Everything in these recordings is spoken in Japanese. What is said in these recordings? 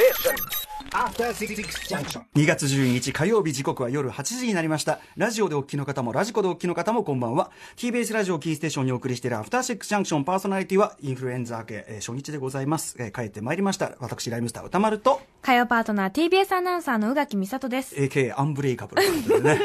station. 2月12日火曜日時刻は夜8時になりました。ラジオでお聞きの方もラジコでお聞きの方もこんばんは。TBS ラジオキーステーションにお送りしているアフターシックスジャンクションパーソナリティはインフルエンザ明け、えー初日でございます。えー帰ってまいりました。私、ライムスター歌丸と、火曜パートナー TBS アナウンサーの宇垣美里です。AK アンブレイカブルね。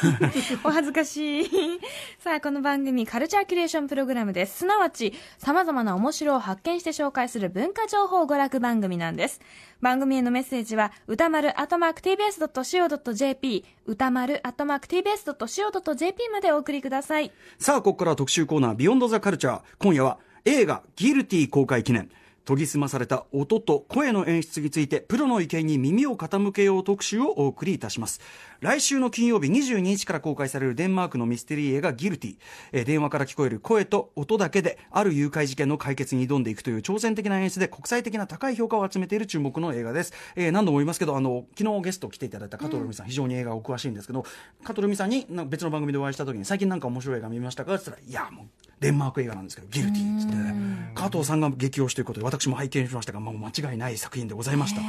お恥ずかしい。さあ、この番組カルチャーキュレーションプログラムです。すなわち、様々な面白を発見して紹介する文化情報娯楽番組なんです。番組へのメッセージは、歌丸アットマーク TBS.CO.JP、歌丸アットマーク TBS.CO.JP までお送りください。さあ、ここからは特集コーナー、ビヨンドザカルチャー。今夜は映画、ギルティ公開記念。研ぎ澄まされた音と声の演出について、プロの意見に耳を傾けよう特集をお送りいたします。来週の金曜日22日から公開されるデンマークのミステリー映画ギルティ。えー電話から聞こえる声と音だけで、ある誘拐事件の解決に挑んでいくという挑戦的な演出で国際的な高い評価を集めている注目の映画です。えー何度も言いますけど、あの、昨日ゲスト来ていただいた加藤留美さん、非常に映画お詳しいんですけど、加藤留美さんに別の番組でお会いした時に、最近なんか面白い映画見ましたかって言ったら、いや、もう、デンマーク映画なんですけど、ギルティーってってね、加藤さんが激推しということで、私も拝見しましたが、もう間違いない作品でございました。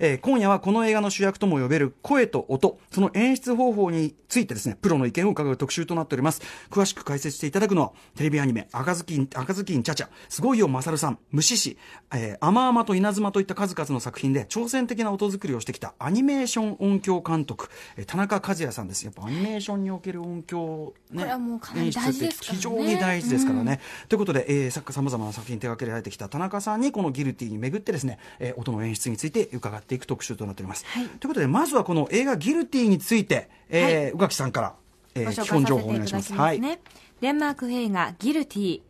えー今夜はこの映画の主役とも呼べる声と音、その演出方法についてですね、プロの意見を伺う特集となっております。詳しく解説していただくのは、テレビアニメ、赤ずきん、赤ずきんちゃちゃ、すごいよまさるさん、虫師、えー、甘々と稲妻といった数々の作品で挑戦的な音作りをしてきたアニメーション音響監督、えー田中和也さんです。やっぱアニメーションにおける音響、ね、これはもうかなり大事ですからね演出って非常に大事ですからね。ということで、えー、作家様々な作品手掛けられてきた田中さんにこのギルティに巡ってですね、えー音の演出について伺っていく特集となっております。はいということで、まずはこの映画ギルティについて、えー宇垣さんから、えー基本情報お願いします。ただきますね。デンマーク映画ギルティ。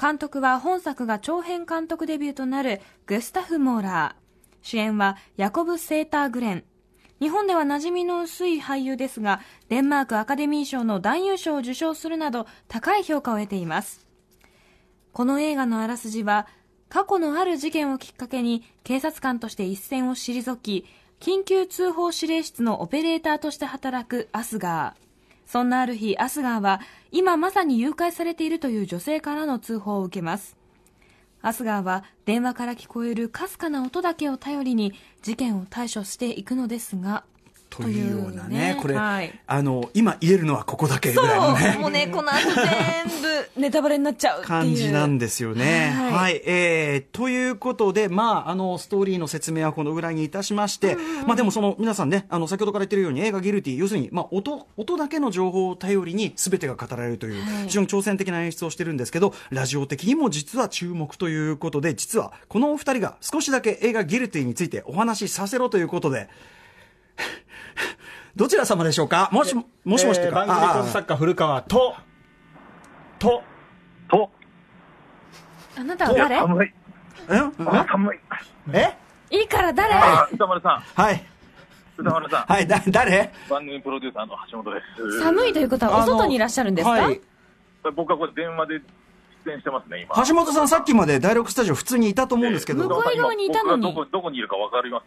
監督は本作が長編監督デビューとなるグスタフ・モーラー。主演はヤコブ・セーター・グレン。日本では馴染みの薄い俳優ですが、デンマークアカデミー賞の男優賞を受賞するなど高い評価を得ています。この映画のあらすじは、過去のある事件をきっかけに警察官として一線を退き、緊急通報指令室のオペレーターとして働くアスガー。そんなある日、アスガーは今まさに誘拐されているという女性からの通報を受けます。アスガーは電話から聞こえるかすかな音だけを頼りに事件を対処していくのですが、というようなね、これ、はい。あの、今言えるのはここだけぐらいのね。もうね、この後全部ネタバレになっちゃう感じなんですよね。はい。はい、えー、ということで、まあ、あの、ストーリーの説明はこのぐらいにいたしまして、まあでもその、皆さんね、あの、先ほどから言ってるように映画ギルティ、要するに、まあ、音、音だけの情報を頼りに全てが語られるという、はい。非常に挑戦的な演出をしてるんですけど、ラジオ的にも実は注目ということで、実は、このお二人が少しだけ映画ギルティについてお話しさせろということで、どちら様でしょうか？もし、もしもしっていうか、えー番組作家古川と、と、と、あなたは誰？寒い。寒い。え？いいから誰？あ、歌丸さん、はい。歌丸さん、はい、だ、誰？番組プロデューサーの橋本です。寒いということはお外にいらっしゃるんですか、はい。僕はこれ電話で出演してますね、今。橋本さんさっきまで第6スタジオ普通にいたと思うんですけど。向こう側にいたのにどこ、どこにいるかわかります？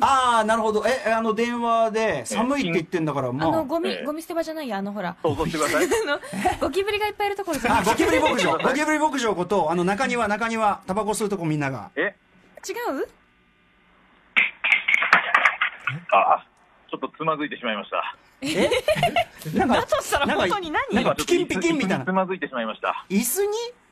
ああ、なるほど。え、あの、電話で寒いって言ってんだから、あまあ。のゴミ、ええゴミ捨て場じゃないやあのほら想像してください。あのゴキブリがいっぱいいるところじゃない？あ、ゴキブリ牧場。ゴキブリ牧場こと、あの、中庭、中庭、タバコ吸うとこみんなが。え？違う？あ、ちょっとつまずいてしまいました。なんか、だとしたらなんか本当に何？なんかピキンピキンみたいな。椅子につ。まずいてしまいました。椅子に？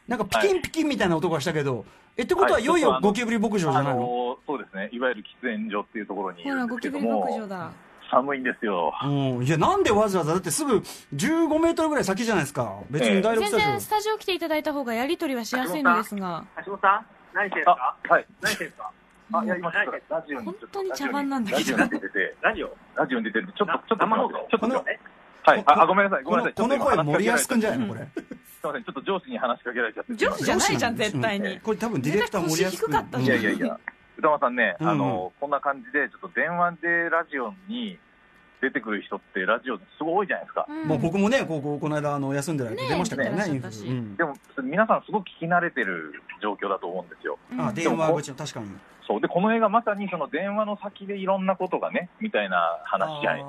なんかピキンピキンみたいな音がしたけど、え、ってことはいよいよゴキブリ牧場じゃあないの？の、そうですね、いわゆる喫煙所っていうところにいほるんですけどらゴキブリ牧場も、だ。寒いんですよ。うん。いや、なんでわざわざ、だってすぐ15メートルぐらい先じゃないですか。別に第6スタジ全然スタジオ来ていただいた方がやり取りはしやすいのですが。橋本さん何してんすか？あ、はい。何してんすか？あ、いや、今ラジオに本当に茶番なんだけどラジオに出てて、ラジオ？ラジオに出てるんで、ちょっと、なちょっと、生放送？ちょっと、このえ？はい。あ、あごめんなさい、ごめんなさい。この声森安くんじゃないの？これ。れ。すいません、ちょっと上司に話しかけられちゃって。上司じゃないじゃん絶対にうんこれ多分ディレクター森安くん。いやいやいや、歌間さんね、あの、こんな感じで、ちょっと電話でラジオに出てくる人って、ラジオですごい多いじゃないですか。うんもう僕もね、ここ、この間、あの、休んでる間ね出ましたからね、出てインフル。らっしゃったしうんでも、皆さんすごく聞き慣れてる状況だと思うんですよ。うんあ、電話口の、確かに。そう。で、この映画まさにその電話の先でいろんなことがね、みたいな話じゃない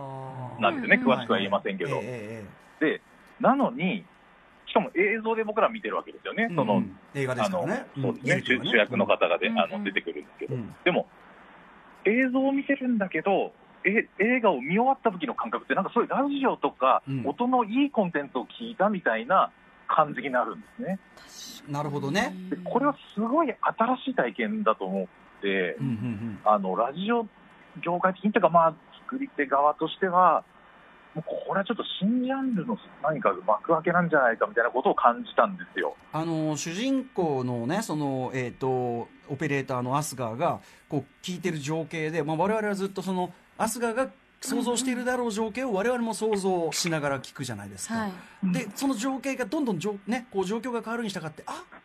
なんですよね。うん詳しくは言えませんけど。えで、なのに、しかも映像で僕ら見てるわけですよね。えええその、うん映画ですあのからね。、そうですね、主主役の方がで、あの出てくるんですけど、うんでも、映像を見てるんだけど、え映画を見終わった時の感覚って、なんかそういうラジオとか、うん音のいいコンテンツを聞いたみたいな感じになるんですね。なるほどね。でこれはすごい新しい体験だと思って、うんうんあのラジオ業界的にというか、まあ、作り手側としては、もうこれはちょっと新ジャンルの何か幕開けなんじゃないかみたいなことを感じたんですよ。あの主人公のねその、えー、とオペレーターのアスガーがこう聞いてる情景で、まあ、我々はずっとそのアスガーが想像しているだろう情景を我々も想像しながら聞くじゃないですか、はい。でその情景がどんどんじょ、ね、こう状況が変わるに従ってああ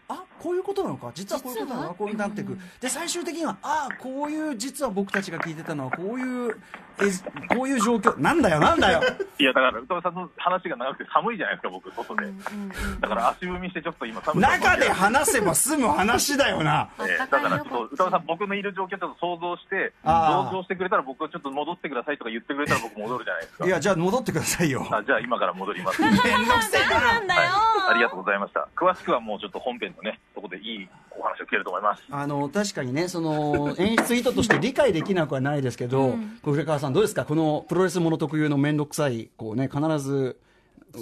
こういうことなのか？実はこういうことなのか？こういうなっていく。で最終的にはあこういう実は僕たちが聞いてたのはこういうえこういう状況なんだよなんだよ。いや、だから、宇多田さんの話が長くて寒いじゃないですか、僕、外で。だから足踏みしてちょっと今寒さを中で話せば済む話だよな。えーだからちょっと、宇多田さん、僕のいる状況ちょっと想像して、想像してくれたら、僕はちょっと戻ってくださいとか言ってくれたら、僕戻るじゃないですか。いやじゃあ戻ってくださいよ。あじゃあ今から戻ります。めんどくせえな。なんだよはい、ありがとうございました。詳しくはもうちょっと本編のね、とこでいいお話を聞けると思います。あの確かにねその演出意図として理解できなくはないですけど、これ古川さんどうですか？このプロレスもの特有の面倒くさいこうね必ず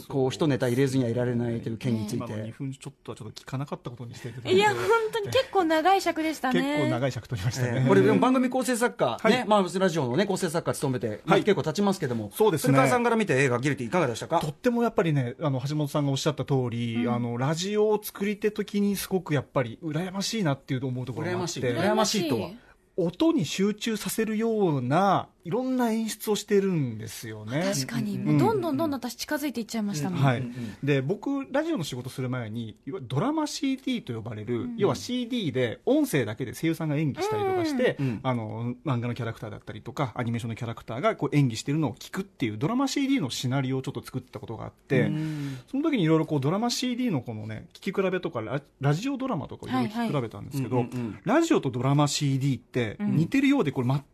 こう一ネタ入れずにはいられないという件につい今の2て、分ちょっとはちょっと聞かなかったことにしていただいていや本当に結構長い尺でしたね。結構長い尺取りましたね、えーこれでも番組構成作家、はい。ねまあ、ラジオの、ね、構成作家務めて、まあはい。結構経ちますけども。そうですね。さんから見て映画「ギルティ」いかがでしたか？とってもやっぱりね、あの橋本さんがおっしゃった通り、あのラジオを作り手時にすごくやっぱり羨ましいなっていう思うところがあっ羨ましい。て、羨ましいとは？音に集中させるようないろんな演出をしてるんですよね。確かに、ん。もうどんどんどんどん私近づいていっちゃいましたもん、はい、で僕、ラジオの仕事する前にいわゆるドラマ CD と呼ばれる、要は CD で音声だけで声優さんが演技したりとかして、うんあの漫画のキャラクターだったりとかアニメーションのキャラクターがこう演技してるのを聞くっていうドラマ CD のシナリオをちょっと作ったことがあって、その時にいろいろこうドラマ CD のこのね聞き比べとかララジオドラマとかをいろいろ聞き比べたんですけど、ラジオとドラマ CD って似てるようでこれ全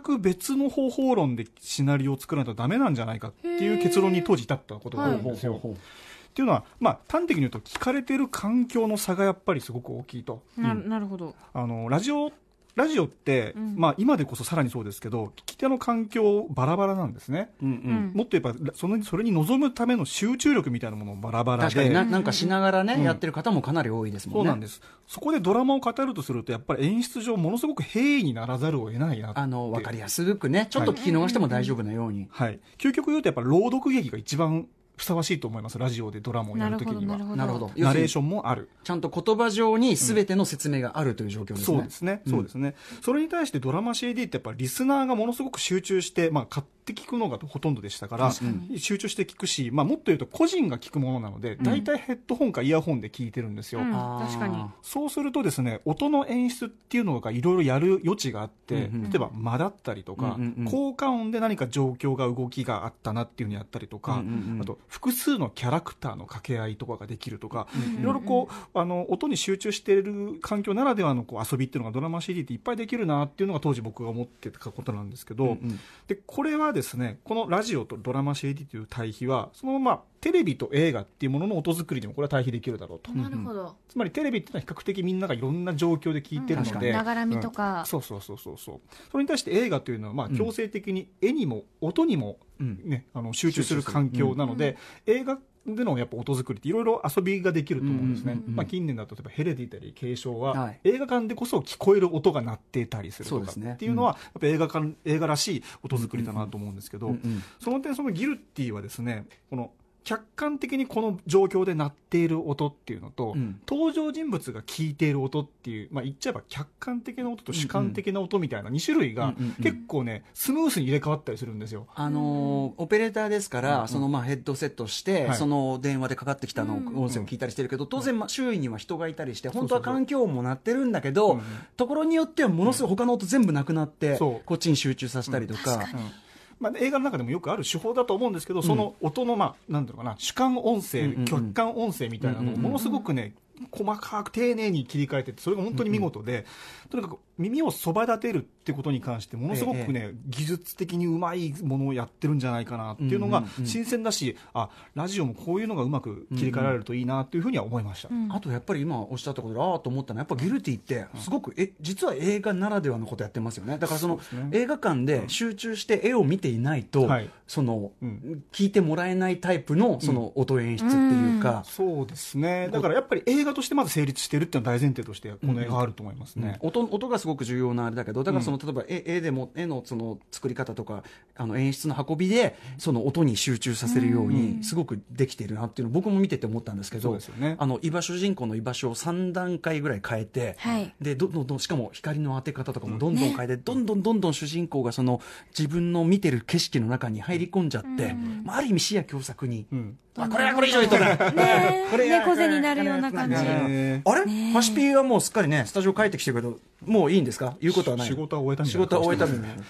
く別の方法論でシナリオを作らないとダメなんじゃないかっていう結論に当時至ったことがあるんですよ。っていうのは、まあ、端的に言うと聞かれてる環境の差がやっぱりすごく大きいと。ななるほどあのラジオラジオって、ん。まあ、今でこそさらにそうですけど聞き手の環境バラバラなんですね、うんううん。んもっと言えばそのそれに臨むための集中力みたいなものもバラバラで。確かにななんかしながらね、うん。やってる方もかなり多いですもんね。そうなんです。そこでドラマを語るとするとやっぱり演出上ものすごく平易にならざるを得ないなあの分かりやすくねちょっと聞き逃しても大丈夫なように、はい、究極言うとやっぱ朗読劇が一番ふさわしいと思います。ラジオでドラマをやなるるときには。ほどなるほど。なるほど。ナレーションもあるちゃんと言葉上に全ての説明があるという状況ですね、そうですね、そうですね。それに対してドラマ CD ってやっぱりリスナーがものすごく集中して、まあ買って聞くのがほとんどでしたから、集中して聞くし、まあもっと言うと個人が聞くものなので、大体ヘッドホンかイヤホンで聞いてるんですよ。うん。確かに。そうするとですね、音の演出っていうのがいろいろやる余地があって、うんうん例えば間だったりとか、うんうんうん効果音で何か状況が動きがあったなっていうのをやったりとか、うんうんうん。あと複数のキャラクターの掛け合いとかができるとか、いろいろこう、あの、音に集中している環境ならではのこう遊びっていうのがドラマ CD っていっぱいできるなっていうのが当時僕が思ってたことなんですけど、うんうん。で、これはですね、このラジオとドラマ CD という対比は、そのままテレビと映画っていうものの音作りにもこれは対比できるだろうと。なるほど。つまりテレビっていうのは比較的みんながいろんな状況で聞いてるので、ながらみとかうん。そうそうそうそうそう。それに対して映画というのはまあ強制的に絵にも音にも、うん。ねあの集中する環境なので、映画でのやっぱ音作りっていろいろ遊びができると思うんですね、うんうんうん。うんまあ、近年だと例えばヘレディタリー継承は、はい。映画館でこそ聞こえる音が鳴っていたりするとかそうですね。っていうのは、やっぱ映画館映画らしい音作りだなと思うんですけど、うんうん。その点そのギルティはですねこの客観的にこの状況で鳴っている音っていうのと、うん。登場人物が聞いている音っていう、まあ、言っちゃえば客観的な音と主観的な音みたいな2種類がうんうんうん結構ねスムースに入れ替わったりするんですよ。あのーオペレーターですから、そのまあヘッドセットして、はい。その電話でかかってきたの音声を聞いたりしてるけど、当然、まあ周囲には人がいたりして、本当は環境音も鳴ってるんだけど、うんうんところによってはものすごい他の音全部なくなって、こっちに集中させたりとか。うんまあ、映画の中でもよくある手法だと思うんですけど、その音の、まあ、なんていうのかな主観音声、客観音声みたいなのをものすごくね、細かく丁寧に切り替えててそれが本当に見事で、とにかく耳をそば立てるってことに関してものすごくね、技術的にうまいものをやってるんじゃないかなっていうのが新鮮だし、あラジオもこういうのがうまく切り替えられるといいなっていうふうには思いました、あとやっぱり今おっしゃったことでああと思ったのはやっぱギルティってすごくえ実は映画ならではのことやってますよね。だからそのね映画館で集中して絵を見ていないと、はい。その、うん。聞いてもらえないタイプのその音演出っていうか、そうですね。だからやっぱり映画としてまず成立してるっていうのは大前提としてこの映画あると思いますね、音音がすごく重要なあれだけどだからその、例えば絵絵でも絵のその作り方とかあの演出の運びでその音に集中させるようにすごくできているなっていうのを僕も見てて思ったんですけどね。あの居場所主人公の居場所を3段階ぐらい変えて、はい。でどんどんどんしかも光の当て方とかもどんどん変えて、どんどんどんどん主人公がその自分の見てる景色の中に入り込んじゃって、まあ、ある意味視野狭窄に、うんあこれはこれ以上言うとね。ねこれや猫背になるような感じ。ねあれ、ハシピーはもうすっかりねスタジオ帰ってきてるけどもういいんですか？言うことはない。仕事は終えたみ仕たいな。事は終えたみたいな。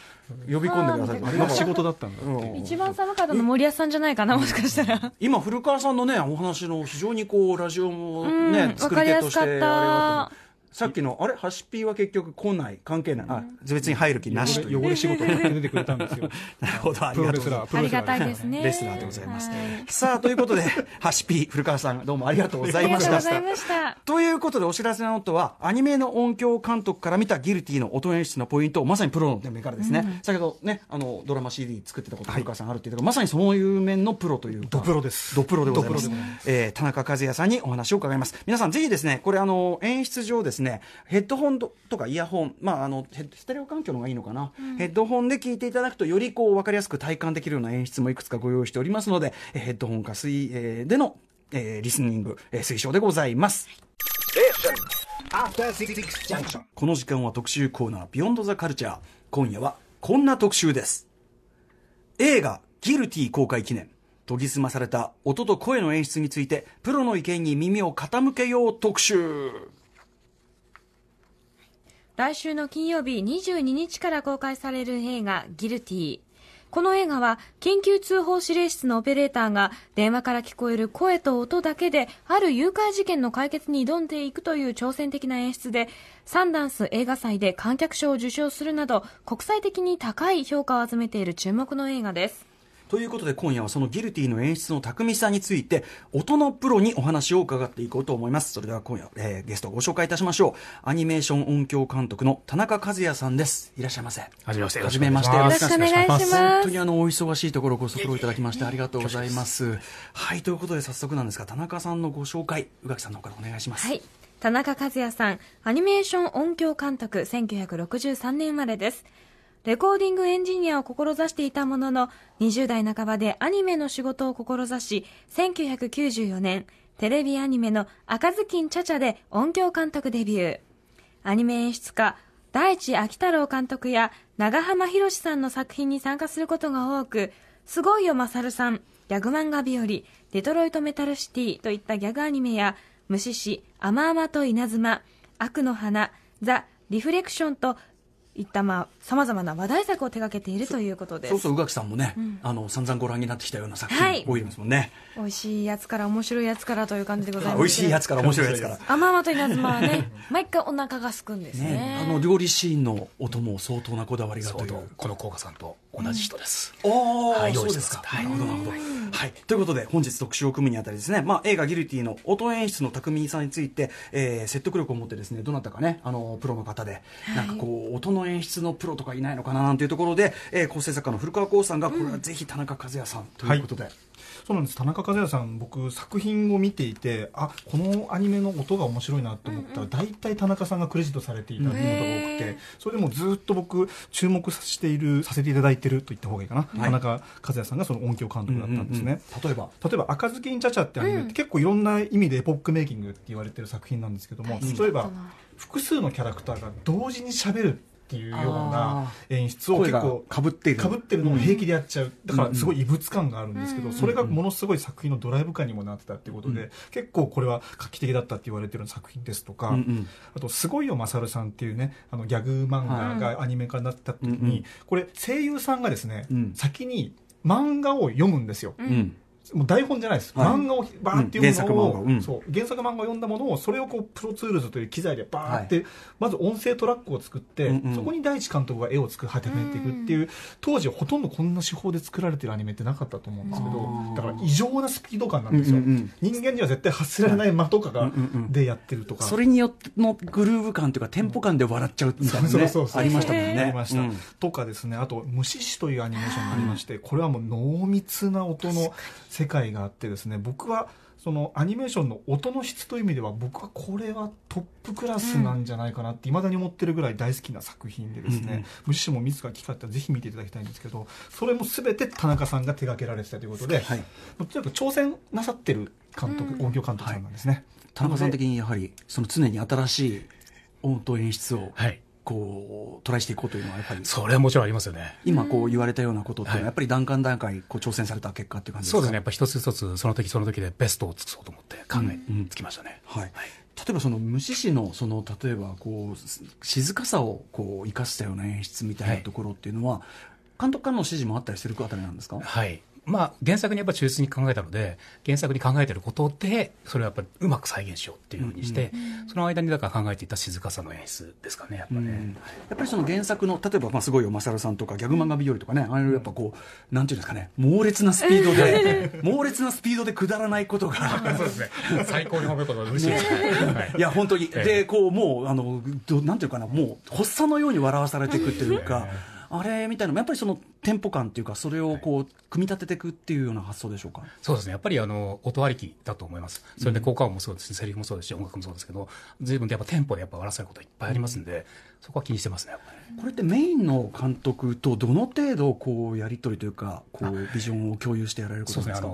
呼び込んでください。あれが仕事だったんだ一番寒かったの森保さんじゃないかな、もしかしたら。今古川さんのねお話の非常にこうラジオもうんね作り手としてわかりやすかったさっきのあれ？ハシピーは結局来ない。関係ない。あ別に入る気なしという。汚れ仕事をやって出てくれたんですよ。なるほどありプロがとうございます。レスラープロレスラー。ありがたいですね。レスラーでございます。はい。さあということでハシピー古川さんどうもありがとうございました。とうございました。ということでお知らせのノートはアニメの音響監督から見たギルティの音演出のポイントをまさにプロの目からですね、先ほどねあのドラマ CD 作ってたこと古川さんあるっていうか、まさにそういう面のプロというかドプロです。ドプロでございます。田中和也さんにお話を伺います。皆さんぜひですねこれあの演出上ですねヘッドホンとかイヤホンまああのヘッステレオ環境の方がいいのかな、ヘッドホンで聞いていただくとよりこう分かりやすく体感できるような演出もいくつかご用意しておりますのでえーヘッドホンか水、えーでの、えーリスニング、えー推奨でございます。この時間は特集コーナービヨンドザカルチャー今夜はこんな特集です。映画ギルティ公開記念。研ぎ澄まされた音と声の演出についてプロの意見に耳を傾けよう特集来週の金曜日22日から公開される映画ギルティこの映画は緊急通報指令室のオペレーターが電話から聞こえる声と音だけである誘拐事件の解決に挑んでいくという挑戦的な演出でサンダンス映画祭で観客賞を受賞するなど国際的に高い評価を集めている注目の映画です。ということで今夜はそのギルティの演出の巧みさについて音のプロにお話を伺っていこうと思います。それでは今夜、えーゲストをご紹介いたしましょう。アニメーション音響監督の田中和也さんです。いらっしゃいませ。はじめましてはじめましてよろしくお願いします。本当にあのお忙しいところご足労いただきましてありがとうございます。はいということで早速なんですが田中さんのご紹介宇垣さんの方からお願いします。はい。田中和也さん、アニメーション音響監督、1963年生まれです。レコーディングエンジニアを志していたものの、20代半ばでアニメの仕事を志し、1994年、テレビアニメの赤ずきんちゃちゃで音響監督デビュー。アニメ演出家、大地秋太郎監督や長浜博さんの作品に参加することが多く、すごいよマサルさん、ギャグ漫画日和、デトロイトメタルシティといったギャグアニメや、虫師、あまあまと稲妻、悪の花、ザ・リフレクションといったまあ様々な話題作を手掛けているということです。そうそう宇垣さんもね、あの散々ご覧になってきたような作はい品多いですもんね、美味しいやつから面白いやつからという感じでございます。美味しいやつから面白いやつからあまあまと稲妻はね、毎回お腹がすくんですね。ね、あの料理シーンの音も相当なこだわりがというちょうどこの効果さんと同じ人です。おーはいそうですか。なるほど、なるほど。はい。ということで、本日特集を組むにあたりですね、まあ、映画ギルティの音演出の巧みさについて、えー説得力を持ってですね、どなたかね、あの、プロの方で、なんかこう、音の演出のプロとかいないのかななんていうところで、えー構成作家の古川光さんが、これはぜひ田中和也さんということで、そうなんです。田中和也さん僕作品を見ていてあこのアニメの音が面白いなと思った。ら、大体田中さんがクレジットされていたことが多くて、それでもずっと僕注目させているさせていただいてると言った方がいいかな、田中和也さんがその音響監督だったんですね、例えば、例えば「赤ずきんちゃちゃ」ってアニメって結構いろんな意味でエポックメイキングって言われてる作品なんですけども、例えば複数のキャラクターが同時に喋るっていうような演出を結構被っている。被ってるのを平気でやっちゃう、だからすごい異物感があるんですけど、それがものすごい作品のドライブ感にもなってたっていうことで、結構これは画期的だったって言われてる作品ですとか、あと「すごいよまさるさん」っていうねあのギャグ漫画がアニメ化になった時に、これ声優さんがですね、うん。先に漫画を読むんですよ、うん。もう台本じゃないです、はい。漫画をバーって読むのを、うん原作漫画。うん。そう原作漫画を読んだものをそれをこう Pro Tools という機材でバーって、まず音声トラックを作って、うんうん。そこに第一監督が絵を作り始めていくっていう、当時ほとんどこんな手法で作られてるアニメってなかったと思うんですけあどー。だから異常なスピード感なんですよ、うんうんうん。人間には絶対発せられない間とかが、うんう。んうんでやってるとか。それによってのグルーヴ感というかテンポ感で笑っちゃうみたいなねそうそうそうありましたもんね。ありました、うん。とかですね。あと「虫師」というアニメーションがありまして、これはもう濃密な音の世界があってですね僕はそのアニメーションの音の質という意味では僕はこれはトップクラスなんじゃないかなっていまだに思ってるぐらい大好きな作品でですうんうん。ね、虫師も自ら機会あったらぜひ見ていただきたいんですけどそれも全て田中さんが手掛けられてたということで、はい。もうとにかく挑戦なさってる監督、音響監督さんなんですね、田中さん的にやはりその常に新しい音と演出をはい。こうトライしていこうというのはやっぱり。それはもちろんありますよね。今こう言われたようなことっていうのははい。やっぱり段階段階こう挑戦された結果っていう感じですか？そうですね。やっぱ一つ一つ、その時その時でベストを尽くそうと思って考えうん。つきましたね。はい、例えばその虫師のその例えばこうす静かさをこう生かしたような演出みたいなところっていうのは、監督からの指示もあったりするあたりなんですか？はい。まあ、原作にやっぱ忠実に考えたので、原作に考えてることで、それをやっぱりうまく再現しようっていうふうにして、その間にだから考えていた静かさの演出ですかね、やっぱね。うん。やっぱりその原作の例えばまあすごいよマサルさんとかギャグ漫画日和とかねああいうやっぱこうなんていうんですかね猛烈なスピードで猛烈なスピードでくだらないことがそうですね。最高に褒めることは嬉しいですね。はい。いや本当に、ええ。でこうもうあのどなんていうかなもう発作のように笑わされていくっていうか、あれみたいなのもやっぱりそのテンポ感っていうかそれをこう組み立てていくっていうような発想でしょうか？そうですね。やっぱりあの、音ありきだと思います。それで効果音もそうですし、セリフもそうですし、音楽もそうですけど、随分とやっぱテンポでやっぱ笑わせることいっぱいありますんで、そこは気にしてますね。これってメインの監督とどの程度こうやり取りというかこうビジョンを共有してやられることですか？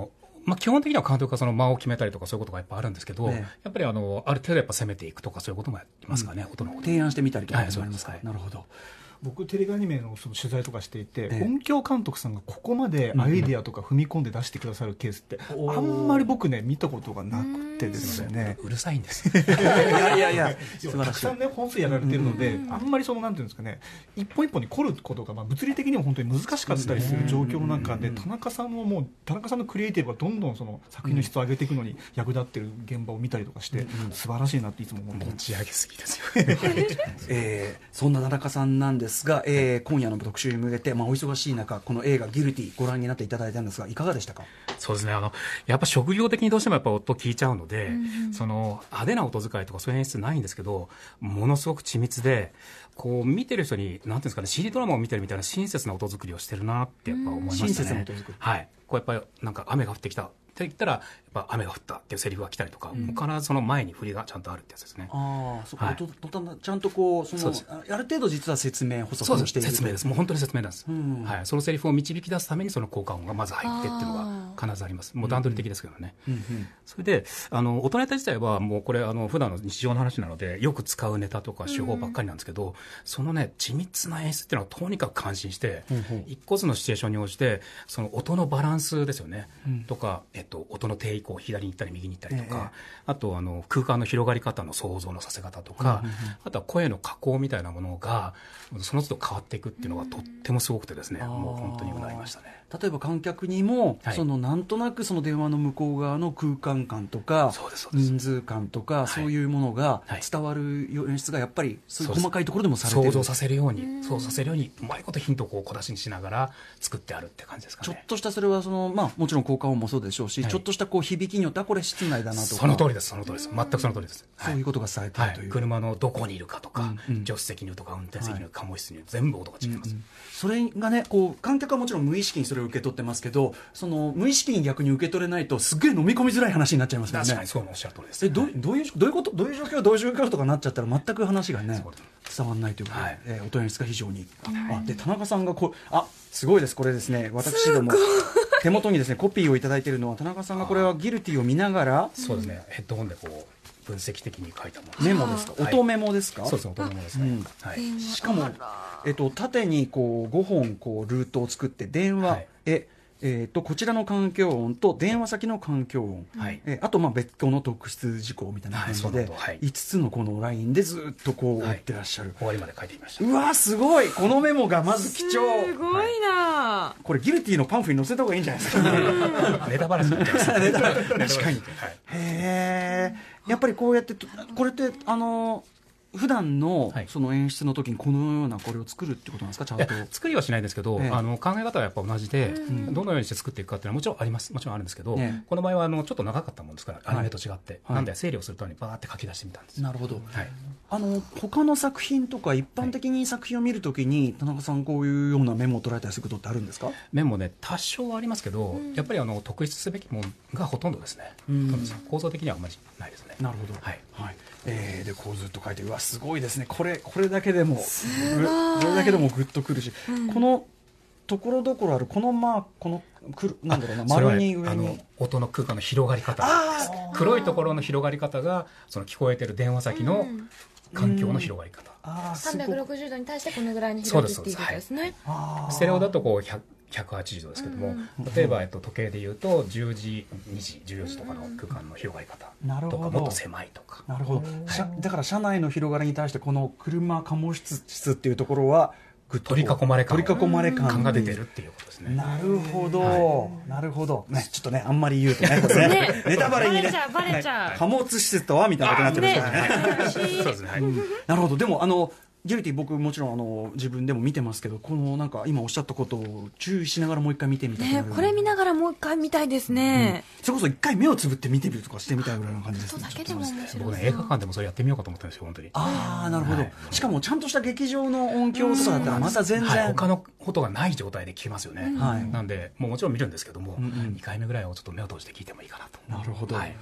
まあ、基本的には監督がその間を決めたりとかそういうことがやっぱあるんですけど、ええ。やっぱりあの、ある程度やっぱ攻めていくとかそういうこともやってますかね、音のこと。提案してみたりとかはいもありますか、そうですなるほど僕テレビアニメのその取材とかしていて、ええ。音響監督さんがここまでアイデアとか踏み込んで出してくださるケースって、おー。あんまり僕ね見たことがなくてですね。うるさいんです。いやいやいや素晴らしい。たくさんね本数やられてるので、あんまりそのなんていうんですかね一本一本に凝ることが、まあ、物理的にも本当に難しかったりする状況の中で、田中さんももう田中さんのクリエイティブがどんどんその作品の質を上げていくのに役立ってる現場を見たりとかして、素晴らしいなっていつも思って。持ち上げすぎですよ。えーそんな田中さんなんですが、えー今夜の特集に向けて、まあ、お忙しい中この映画「ギルティ」ご覧になっていただいたんですがいかがでしたか？そうですね。あの、やっぱ職業的にどうしてもやっぱ音聞いちゃうので、その派手な音遣いとかそういう演出ないんですけど、ものすごく緻密で、こう見てる人に、なんていうんですかね、CD ドラマを見てるみたいな親切な音作りをしてるなってやっぱ思いましたね。親切な音作りはい。こうやっぱりなんか雨が降ってきたって言ったら、やっぱ雨が降ったっていうセリフが来たりとか、もう必ずその前に振りがちゃんとあるってやつですね。ああそこ、はいちゃんとこうそのあある程度実は説明補足をしている説明です。もう本当に説明なんです。うんはい。そのセリフを導き出すためにその効果音がまず入ってっていうのが必ずあります。もう段取り的ですけどね。うんうんそれで、あの、音ネタ自体はもうこれ、あの、普段の日常の話なので、よく使うネタとか手法ばっかりなんですけど、そのね、緻密な演出っていうのはとにかく感心して、一個ずつのシチュエーションに応じて、その音のバランスですよね。とか、えっと、音の低移行、左に行ったり右に行ったりとか、えあと、あの、空間の広がり方の想像のさせ方とか、あとは声の加工みたいなものが、その都度変わっていくっていうのがとってもすごくてですね、もう本当にうなりましたね。例えば観客にも、はい。そのなんとなくその電話の向こう側の空間感とか人数感とか、い。そういうものがはい。伝わる演出がやっぱりそういう細かいところでもされてる。想像させるように、そうさせるように、うまいことヒントをこう小出しにしながら作ってあるって感じですかちょっね。としたそれはその、まあ、もちろん効果音もそうでしょうし、はい。ちょっとしたこう響きによってはこれ室内だなとか。その通りです、その通りです。全くその通りです。そういうことがされてるはい、とい。う、車のどこにいるかとか、うんうん。助手席にいるとか、運転席にいる貨物室にいる、全部音が違います。それがねこう観客はもちろん無意識にそれを受け取ってますけどその無意識に逆に受け取れないとすっげえ飲み込みづらい話になっちゃいますよね。確かにそうおっしゃる通りです。えどうどうい。うどういうことどういう状況どういう状況とかなっちゃったら全く話がね伝わらないということで、はい。えー音演出が非常に、あで田中さんがこうあすごいです。これですね私ども手元にですねコピーをいただいているのは田中さんがこれはギルティを見ながらそうですね、ヘッドホンでこう、分析的に書いたものメモですか、はい。音メモですか？そうですね、音メモですね。うん。はい。しかも、えっと、縦にこう5本こうルートを作って電話、はい。ええー、とこちらの環境音と電話先の環境音、はい。えーあとまあ別個の特筆事項みたいな感じはいで、そうなのはい。5つのこのラインでずっとこう追ってらっしゃる、終わりまで書いてみました。うわーすごい！このメモがまず貴重。すごいな。これギルティのパンフに載せた方がいいんじゃないですか？ネタバラシになっちゃいます。ネタ 確かに。はい。へえやっぱりこうやってこれってあの普段のはい。その演出の時にこのようなこれを作るってことなんですか？ちゃんと。作りはしないんですけど、ええ。あの考え方はやっぱ同じで、うん。どのようにして作っていくかっていうのはもちろんあります。もちろんあるんですけど、ええ。この場合はあのちょっと長かったもんですからアニメと違って、はいなんで整理をするためにバーって書き出してみたんです、なるほど。はい、あの他の作品とか一般的に作品を見るときに、田中さんこういうようなメモを捉えたりすることってあるんですか？面もね多少はありますけど、やっぱりあの特筆すべきものがほとんどですね、うん。構造的にはあんまりないですね。なるほど。はい。はいえー、でこうずっと書いてうわすごいですね。これこれだけでもぐこれだけでもグッとくるし、このところどころあるこのまあこのくるなんだろうな丸ねあのに上に。音の空間の広がり方。黒いところの広がり方がその聞こえてる電話先の環境の広がり方、あーすごい360度に対してこのぐらいにそうです広くっていうことですね。あー。ステレオだとこう100 180度ですけども、例えば、えっと、時計でいうと10時2時14時とかの空間の広がり方なるほど。とかもっと狭いとか。なるほど。しゃだから車内の広がりに対してこの車貨物室室っていうところはぐっとこう取り囲まれ感。取り囲まれ感感が出てるっていうことですね。なるほど、なるほど、ね、ちょっとね、あんまり言うとね、ね。ね。ネタバレにね、バレちゃうバレちゃう。はい。貨物施設とはみたいなことになってますからね。そうですね、はい。なるほど、でも、あの、ギルティ僕もちろんあの自分でも見てますけどこのなんか今おっしゃったことを注意しながらもう一回見てみたいなねこれ見ながらもう一回見たいですね、それこそ一回目をつぶって見てみるとかしてみたいぐらいの感じですね。音だけでも面白そう。僕ね映画館でもそれやってみようかと思ったんですよ本当に。ああなるほど、はい。しかもちゃんとした劇場の音響とかだったらまた全然、はい、他のことがない状態で聞きますよね、はい。なんでもうもちろん見るんですけども、うんうん。2回目ぐらいをちょっと目を閉じて聞いてもいいかなと。なるほど、はい。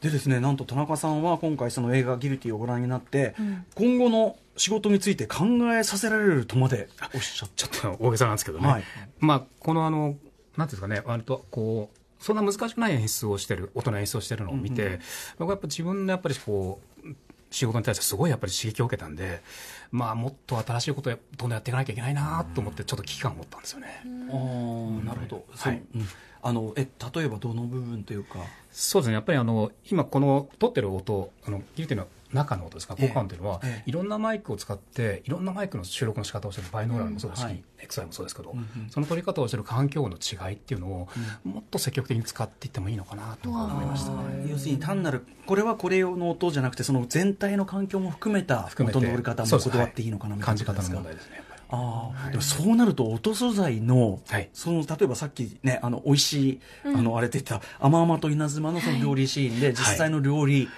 でですねなんと田中さんは今回その映画「ギルティ」をご覧になって、今後の仕事について考えさせられるとまでおっしゃっちょっと大げさなんですけどね、はい。まあこのあのなんていうんですかね割とこうそんな難しくない演出をしてる大人演出をしてるのを見て、僕はやっぱ自分のやっぱりこう仕事に対してすごいやっぱり刺激を受けたんで、まあ、もっと新しいことをどんどんやっていかなきゃいけないなと思ってちょっと危機感を持ったんですよね。あーなるほど、はい。う。ん。あのえ例えばどの部分というか。そうですね。やっぱりあの今この撮ってる音あのギルティの中の音ですか？ええ。効果音というのは、ええ。いろんなマイクを使っていろんなマイクの収録の仕方をしてるバイノーラルもそうですし、うんはい XI もそうですけど、その撮り方をしてる環境の違いっていうのを、もっと積極的に使っていってもいいのかなとか思いましたね。要するに単なるこれはこれ用の音じゃなくてその全体の環境も含めた音の折り方もこだわっていいのかなみたいな感じ方の問題ですね。ああ、でもそうなると音素材の、はい。その例えばさっきねあの美味しい、あのあれって言った甘々と稲妻のその料理シーンで、実際の料理、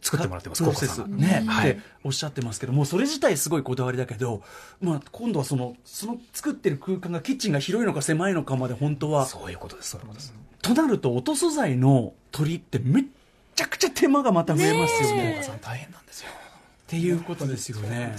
作ってもらってますプロセスね、はい。っておっしゃってますけどもうそれ自体すごいこだわりだけど、まあ、今度はそのその作ってる空間がキッチンが広いのか狭いのかまで本当はそういうことですそういうことです。となると音素材の取りってめっちゃくちゃ手間がまた増えますよね。お母さん大変なんですよ。っていうことですよね。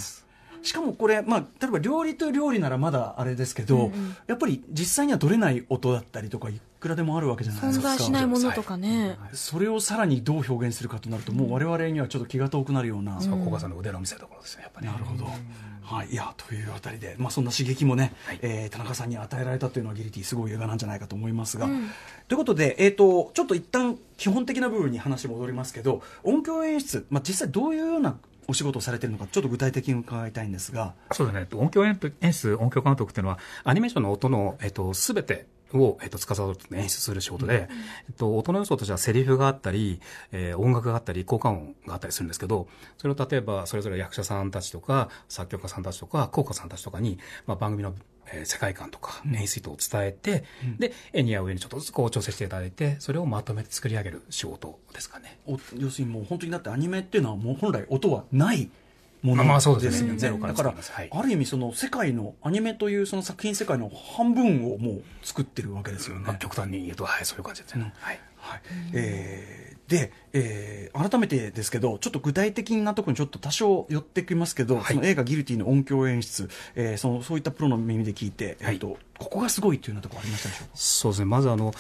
しかもこれ、まあ、例えば料理と料理ならまだあれですけど、やっぱり実際には取れない音だったりとかいくらでもあるわけじゃないですか。存在しないものとかね、それをさらにどう表現するかとなると、もう我々にはちょっと気が遠くなるような。そこがコウカさんの腕の見せ所ですねやっぱり。なるほど。はい、いやというあたりで、まあ、そんな刺激もね、はいえー田中さんに与えられたというのはギリティすごい映画なんじゃないかと思いますが、ということで、えー、とちょっと一旦基本的な部分に話戻りますけど音響演出、まあ、実際どういうようなお仕事をされているのかちょっと具体的に伺いたいんですがそうだね。音響演出、音響監督っていうのは、アニメーションの音の、えっと、すべてを、えっと、司って演出する仕事で、えっと、音の要素としてはセリフがあったり、えー音楽があったり、効果音があったりするんですけど、それを例えば、それぞれ役者さんたちとか、作曲家さんたちとか、効果さんたちとかに、まあ、番組の、えー世界観とか、演出意図を伝えて、で、絵に合う上にちょっとずつこう調整していただいて、それをまとめて作り上げる仕事ですかね。お要するにもう本当にだってアニメっていうのはもう本来音はないものまあそうですね。ゼロからだからはいある意味その世界のアニメというその作品世界の半分をもう作ってるわけですよね。まあ、極端に言うと、はい、そういう感じですね。はい。はい。えーで、えー改めてですけどちょっと具体的なところにちょっと多少寄ってきますけど、その映画「ギルティ」の音響演出、えーそのそういったプロの耳で聞いて、えーとここがすごいというようなところありましたでしょうか？そうですね、まずあの、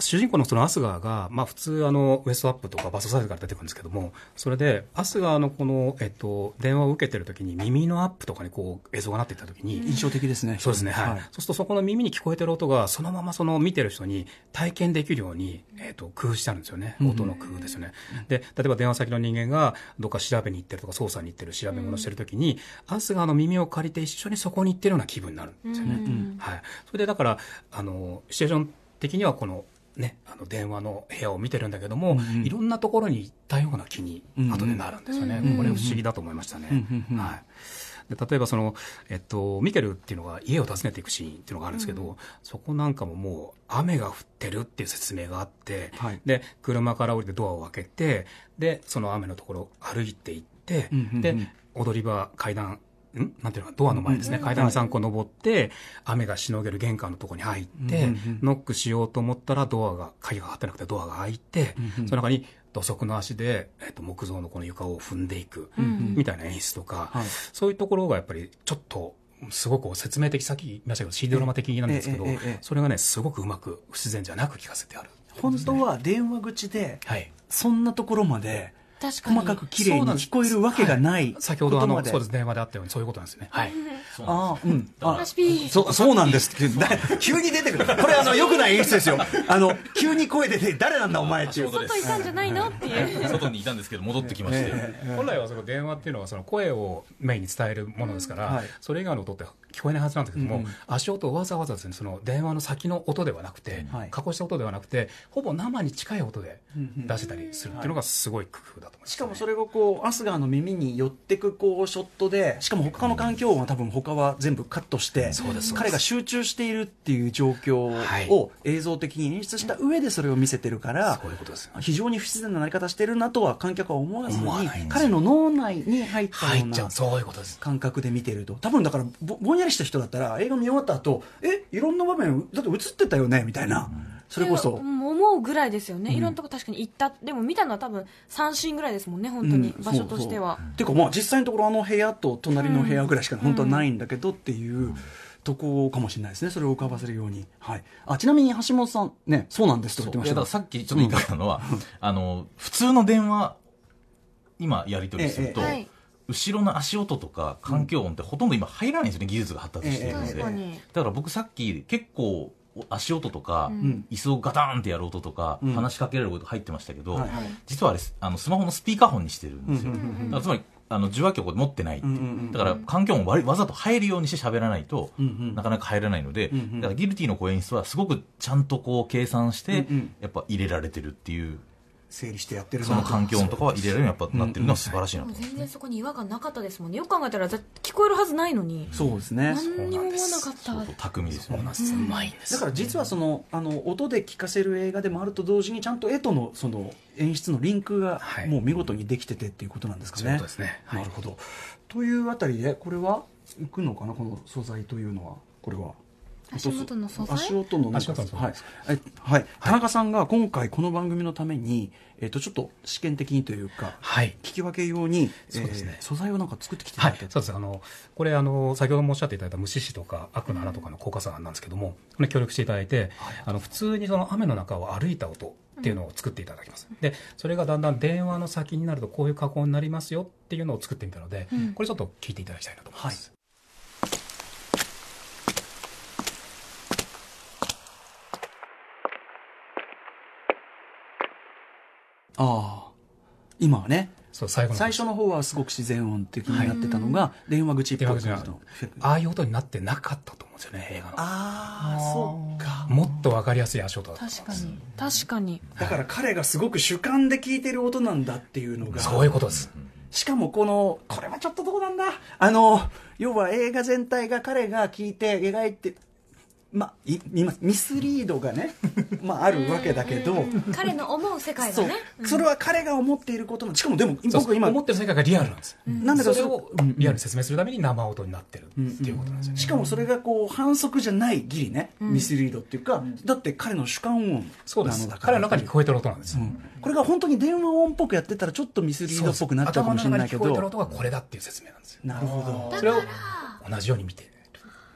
主人公のそのアスガーが、まあ、普通あのウエストアップとかバストサイズから出てくるんですけどもそれでアスガーのこの、えっと、電話を受けてる時に耳のアップとかにこう映像がなっていった時に、印象的ですね。そうですね、はい、はい。そうするとそこの耳に聞こえてる音がそのままその見てる人に体験できるように、えっと工夫してあるんですよね。音の工夫ですよね、で例えば電話先の人間がどっか調べに行ってるとか捜査に行ってる調べ物してる時に、アスガーの耳を借りて一緒にそこに行ってるような気分になるんですよね、はい、それでだからあのシチュエーション的にはこのね、あの電話の部屋を見てるんだけども、いろんなところに行ったような気に後でなるんですよね、これ不思議だと思いましたね。はい、で例えばその、えっと、ミケルっていうのが家を訪ねていくシーンっていうのがあるんですけど、そこなんかももう雨が降ってるっていう説明があって、はい。で車から降りてドアを開けてでその雨のところを歩いていって、うんうんうん。で踊り場階段んなんていうのかドアの前ですね、階段3個登って、雨がしのげる玄関のところに入って、ノックしようと思ったらドアが鍵がかかってなくてドアが開いて、その中に土足の足で、えっと、木造のこの床を踏んでいく、みたいな演出とか、はい。そういうところがやっぱりちょっとすごく説明的さっき言いましたけど CD ドラマ的なんですけど、それがねすごくうまく不自然じゃなく聞かせてある、本当は電話口ではい、そんなところまで細かく綺麗に聞こえるわけがない先ほどあのそうです電話であったようにそういうことなんですね。はい。ああ、うん。あそう、そうなんですって。だ急に出てくる。これあの、良くない演出ですよ。あの、急に声出て、誰なんだお前っていう。外いたんじゃないのっていう。外にいたんですけど戻ってきまして、本来はその電話っていうのはその声をメインに伝えるものですから、はい。それ以外の音って聞こえないはずなんですけども、足音をわざわざですねその電話の先の音ではなくて、はい。加工した音ではなくてほぼ生に近い音で出せたりするっていうのがすごい工夫だと思います、しかもそれをこう、アスガーの耳に寄ってくこう、ショットで、しかも他の環境音は多分他は全部カットして、彼が集中しているっていう状況はい。を映像的に演出した上でそれを見せてるから非常に不自然ななり方してるなとは観客は思わずに彼の脳内に入ったような感覚で見てると。多分だからぼぼんやりした人だったら映画見終わった後え？いろんな場面だって映ってたよね？みたいな、それこそ、うん思うぐらいですよね、いろんなとこ確かに行った。でも見たのは多分3シーンぐらいですもんね本当に、うん場所としては。そうそうっていうかまあ実際のところあの部屋と隣の部屋ぐらいしか本当はないんだけどっていう、とこかもしれないですね。それを浮かばせるように、はい、あちなみに橋本さんねそうなんですと言ってましたからさっきちょっと言いたかったのは、あの普通の電話今やり取りすると、ええはい。後ろの足音とか環境音ってほとんど今入らないんですよね技術が発達しているので、だから僕さっき結構足音とか、ん。椅子をガタンってやる音とか、ん。話しかけられること入ってましたけど、実はあれあのスマホのスピーカーフォンにしてるんですよ、だからつまりあの受話器を持ってないって。だから環境音をわわざと入るようにして喋らないと、なかなか入らないので、だからギルティのこう演出はすごくちゃんとこう計算して、やっぱ入れられてるっていう整理してやってるなその環境音とかは入れられるようにやっぱなってるのは素晴らしいなと思います。全然そこに違和感なかったですもんね。よく考えたら聞こえるはずないのにそうですね。何にも思わなかった。巧みですよね。うまいんですだから実はそのあの音で聞かせる映画でもあると同時にちゃんと絵とのその演出のリンクがはい。もう見事にできててっていうことなんですかね。そういうことですね。はい。なるほど。というあたりでこれはいくのかなこの素材というのは。これは。足元の素材？足音のなんか足音の素材。はい。えはい、田中さんが今回この番組のために、えっとちょっと試験的にというかはい。聞き分け用に、そうですね。えー素材をなんか作ってきていたはい。だいて、、そうです。あのこれあの先ほどもおっしゃっていただいた虫歯とか悪の穴とかの効果酸なんですけどもこれ協力していただいてあの普通にその雨の中を歩いた音っていうのを作っていただきます、でそれがだんだん電話の先になるとこういう加工になりますよっていうのを作ってみたので、これちょっと聞いていただきたいなと思います、ああ。今はね。そう最後の。最初の方はすごく自然音的になってたのが、電話口っぽい電話口が感じのああいう音になってなかったと思うんですよね映画の。ああそうかもっと分かりやすい足音だった確かに。確かに。だから彼がすごく主観で聞いてる音なんだっていうのがそういうことです、しかもこのこれはちょっとどうなんだ。あの要は映画全体が彼が聞いて描いてまあい今ミスリードがね まああるわけだけど彼の思う世界がね。それは彼が思っていることなんしかもでも僕今思ってる世界がリアルなんです、なんだけどそれをリアルに説明するために生音になってるっていうことなんですよね、しかもそれがこう反則じゃないギリね、ミスリードっていうかだって彼の主観音なのだから。彼の中に聞こえてる音なんですよ、これが本当に電話音っぽくやってたらちょっとミスリードっぽくなっちゃうかもしれないけ頭の中に聞こえてるど音がこれだっていう説明なんですよ。なるほど。それを同じように見て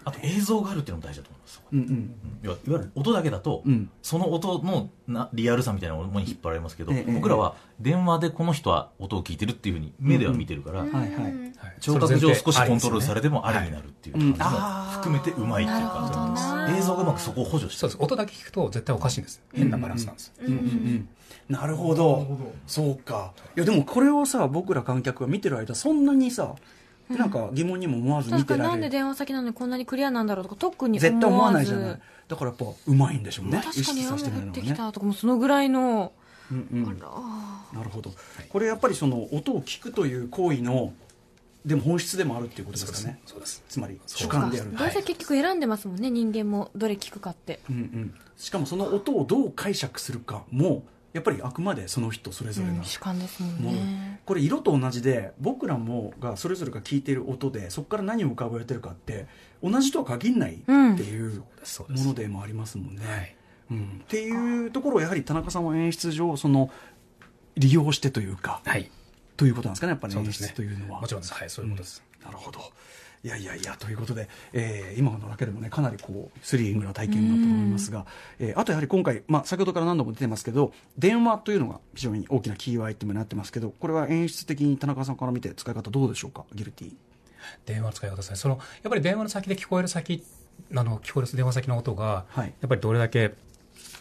あと映像があるっていうのも大事だと思います。うんうん。いわいわゆる音だけだと、うん。その音のなリアルさみたいなものに引っ張られますけど、ええ僕らは電話でこの人は音を聞いてるっていうふうに目では見てるから、はいはい。はい。聴覚上少しコントロールされてもありになるっていう感じも含めてうまいっていう感じなんです。映像がうまくそこを補助してるそうです音だけ聞くと絶対おかしいんです変なバランスなんです、うん。うん。うん。なるほど。そうか。いやでもこれをさ僕ら観客が見てる間そんなにさなんか疑問にも思わず見確かられる。なんで電話先なのにこんなにクリアなんだろうとか特に思わず。絶対思わないじゃないだからやっぱうまいんでしょうね。確かに雨意識させて降ってきたとかもうそのぐらいのうんうん。なるほど。これやっぱりその音を聞くという行為のでも本質でもあるっていうことですかね。そうです。つまり主観である。どうせ結局選んでますもんね。人間もどれ聞くかって。うんうん。しかもその音をどう解釈するかもやっぱりあくまでその人それぞれのうん。主観ですもんねこれ色と同じで僕らもがそれぞれが聞いている音でそこから何を浮かべてるかって同じとは限らないっていうものでもありますもんね。はいうん、っていうところをやはり田中さんは演出上その利用してというか、はい。ということなんですかねやっぱりね。出というのは。もちろんです。はいそういうことです、なるほど。いやいやいやということで、えー今のだけでもねかなりこうスリリングな体験だと思いますが、えーあとやはり今回、まあ、先ほどから何度も出てますけど電話というのが非常に大きなキーアイテムになってますけどこれは演出的に田中さんから見て使い方どうでしょうか？ギルティ。電話の使い方ですね。そのやっぱり電話の先で聞こえる先あの聞こえる電話先の音が、はい。やっぱりどれだけ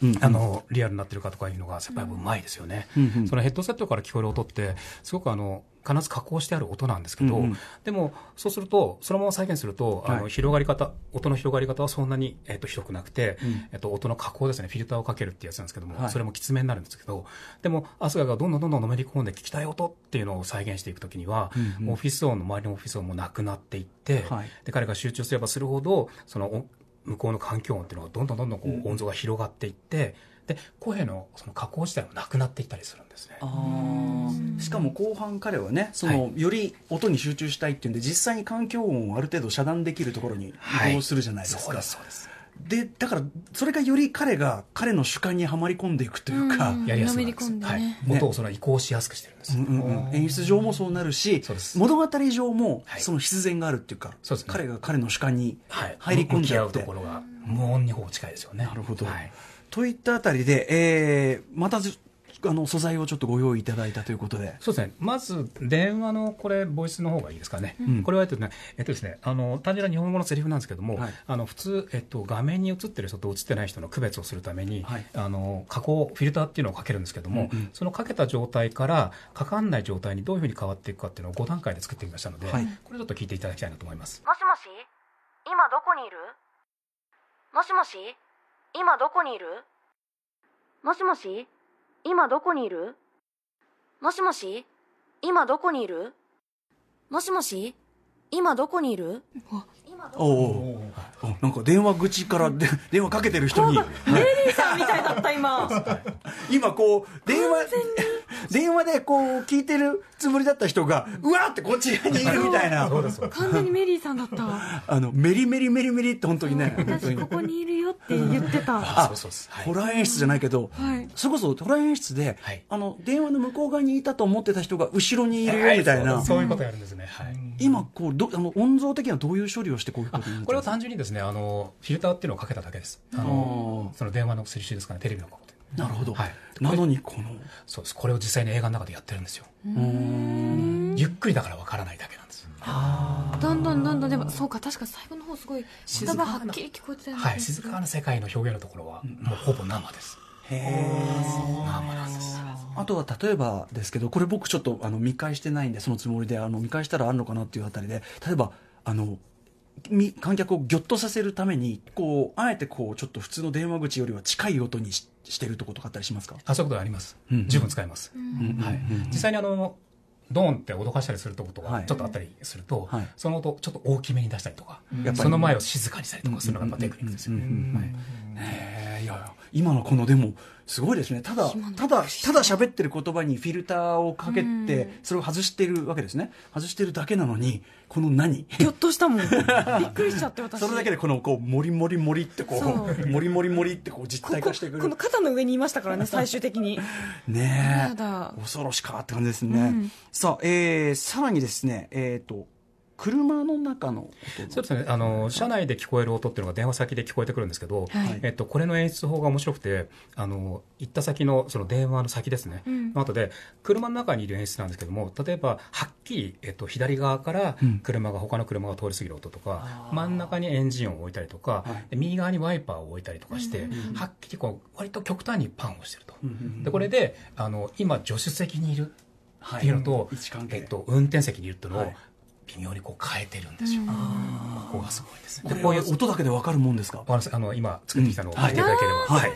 うんあのリアルになってるかとかいうのがやっぱりうまいですよね、うんうん。そのヘッドセットから聞こえる音ってすごくあの必ず加工してある音なんですけど、うんうん。でもそうするとそのまま再現すると、あのはい。広がり方音の広がり方はそんなに、えっとひどくなくて、うん。えっと音の加工ですね。フィルターをかけるってやつなんですけども、はい。それもきつめになるんですけどでもアスガがどんどんどんどんのめり込んで聞きたい音っていうのを再現していくときには、うんうん。オフィス音の周りのオフィス音もなくなっていって、はい。で彼が集中すればするほどそのお向こうの環境音っていうのがどんどんどんどんこう音像が広がっていって、で声のその加工自体もなくなっていったりするんですね。しかも後半彼はねその、はより音に集中したいっていうんで実際に環境音をある程度遮断できるところに移動するじゃないですか、そうですそうです。でだからそれがより彼が彼の主観にはまり込んでいくというか、うん。やりやすくなるのめり込んでね。はい。ね音をその移行しやすくしてるんです、うんうんうん。演出上もそうなるし物語上もはい。その必然があるっていうか、そうですね。彼が彼の主観にはい、入り込ん向き合うじゃって、ところが無音にほぼ近いですよね。なるほど、はいといったあたりで、えーまたずあの素材をちょっとご用意いただいたということで。そうですね、まず電話のこれ、ボイスの方がいいですかね、うん。これはえっとね、えっとですね、あの単純な日本語のセリフなんですけども、はい。あの普通、えっと、画面に映ってる人と映ってない人の区別をするために、はい。あの加工、フィルターっていうのをかけるんですけども、うんうん。そのかけた状態から、かかんない状態にどういうふうに変わっていくかっていうのを5段階で作ってみましたので、はい。これちょっと聞いていただきたいなと思います。もしもし？今どこにいる？もしもし？今どこにいる？もしもし？今どこにいる？もしもし？今どこにいる？もしもし？今どこにいる？おおおなんか電話口からで電話かけてる人に。メリーさんみたいだった今。今こう電話電話でこう聞いてるつもりだった人がうわーってこっち側にいるみたいな。完全にメリーさんだった。あのメリメリメリメリって本当にね私ここにいるよって言ってた。あそうそうホラー演出じゃないけど、はい。それこそホラー演出で、はい。あの電話の向こう側にいたと思ってた人が後ろにいるよみたいな、そうそういうことやるんですね。はい。今こうどあの音像的にはどういう処理をしてこういうことこれは単純にですねあのフィルターっていうのをかけただけです。あのその電話の接種ですかねテレビのことでなるほど、はい。なのにこの。そうです。これを実際に映画の中でやってるんですよ。うーん。ゆっくりだからわからないだけなんです。どんどんどんどん。でもそうか確か最後の方すごい言葉はっきり聞こえてたようなはい。静かな世界の表現のところはもうほぼ生です。へえ生なんです。あとは例えばですけどこれ僕ちょっとあの見返してないんでそのつもりであの見返したらあるのかなっていうあたりで例えばあのみ観客をギョッとさせるためにこうあえてこうちょっと普通の電話口よりは近い音にししてるとことかあったりしますか？あそういうことあります。うん十分使えます。うん。はい。実際にあのドーンって脅かしたりするとことはいがちょっとあったりすると、はい。その音ちょっと大きめに出したりとか、やっぱりその前を静かにしたりとかするのがテクニックですよね。うんうんうんうん。はい。へえいやいや。今のこのでもすごいですね。ただただただ喋ってる言葉にフィルターをかけてそれを外してるわけですね。外してるだけなのにこの何？ぎょっとしたもん。びっくりしちゃって私。それだけでこのこうモリモリモリってこそう。モリモリモリってこう実体化してくる。この肩の上にいましたからね 最終的に。ねえ。恐ろしかって感じですね、うん。さあ、えー、さらにですねえっ、と車の中の音そうですね。あの車内で聞こえる音っていうのが電話先で聞こえてくるんですけど、はい。えっと、これの演出法が面白くてあの行った先のその電話の先ですね、うん。の後で車の中にいる演出なんですけども例えばはっきり、えっと、左側からうん。車が他の車が通り過ぎる音とか、真ん中にエンジン音を置いたりとか、はい。で右側にワイパーを置いたりとかして、うんはっきりこう割と極端にパンをしてると。でこれであの今助手席にいるっていうのと、位置関係。えっと、運転席にいるっていうのをはい微妙にこう変えてるんですよ、ここがすごいですこれは音だけでわかるもんですかあの今作ってきたのをうん見ていただければ、はい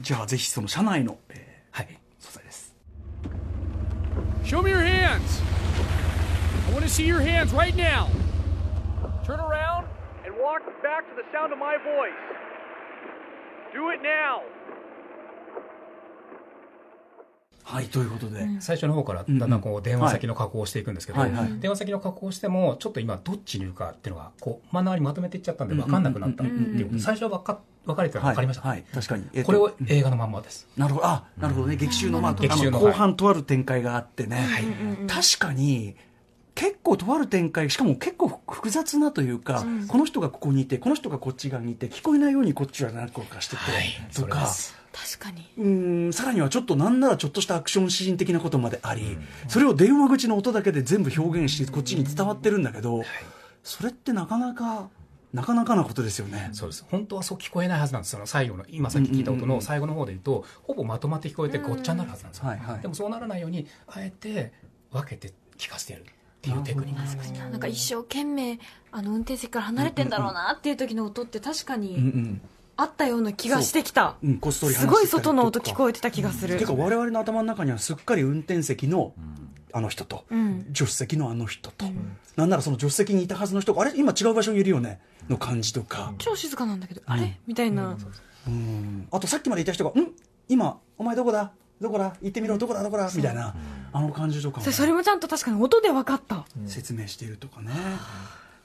じゃあぜひその車内の、えはいー素材です Show me your hands. I want to see your hands right now. Turn around and walk back to the sound of my voice. Do it now. はいということで、最初の方からだんだんこう電話先の加工をしていくんですけど、はい。はい。はい。電話先の加工をしてもちょっと今どっちにいるかっていうのがこう真ん中にまとめていっちゃったんで分かんなくなったっていうこと最初は分か分かれてた。の分かりました、はいはい確かに、えっとこれを映画のまんまです、なるほど。あなるほどね。劇中の,、まあ、劇中のあの後半とある展開があってね、確かに結構とある展開しかも結構複雑なというか、この人がここにいてこの人がこっち側にいて聞こえないようにこっちは何個かしてて、はい。とか確かに。うーんさらにはちょっとなんならちょっとしたアクションシーン的なことまであり、それを電話口の音だけで全部表現してこっちに伝わってるんだけど、それってなかなかなかなかなことですよね。そうです。本当はそう聞こえないはずなんです。その最後の今さっき聞いた音の最後の方で言うとほぼまとまって聞こえてごっちゃになるはずなんですよ、はいはい。でもそうならないようにあえて分けて聞かせてるっていうテクニックですなんか一生懸命あの運転席から離れてんだろうなっていう時の音って確かうんうにんあったような気がしてきた、う。ん、こっそり話すごい外の音聞こえてた気がする。てか我々の頭の中にはすっかり運転席のあの人と、うん。助手席のあの人と、なんならその助手席にいたはずの人があれ今違う場所にいるよね？の感じとか、超静かなんだけど、あれ？みたいな、うん。あとさっきまでいた人が「ん？今お前どこだ？どこだ？行ってみろ。どこだ？どこだ」みたいな。あの感じとかもそれそれもちゃんと確かに音で分かった、説明しているとかね、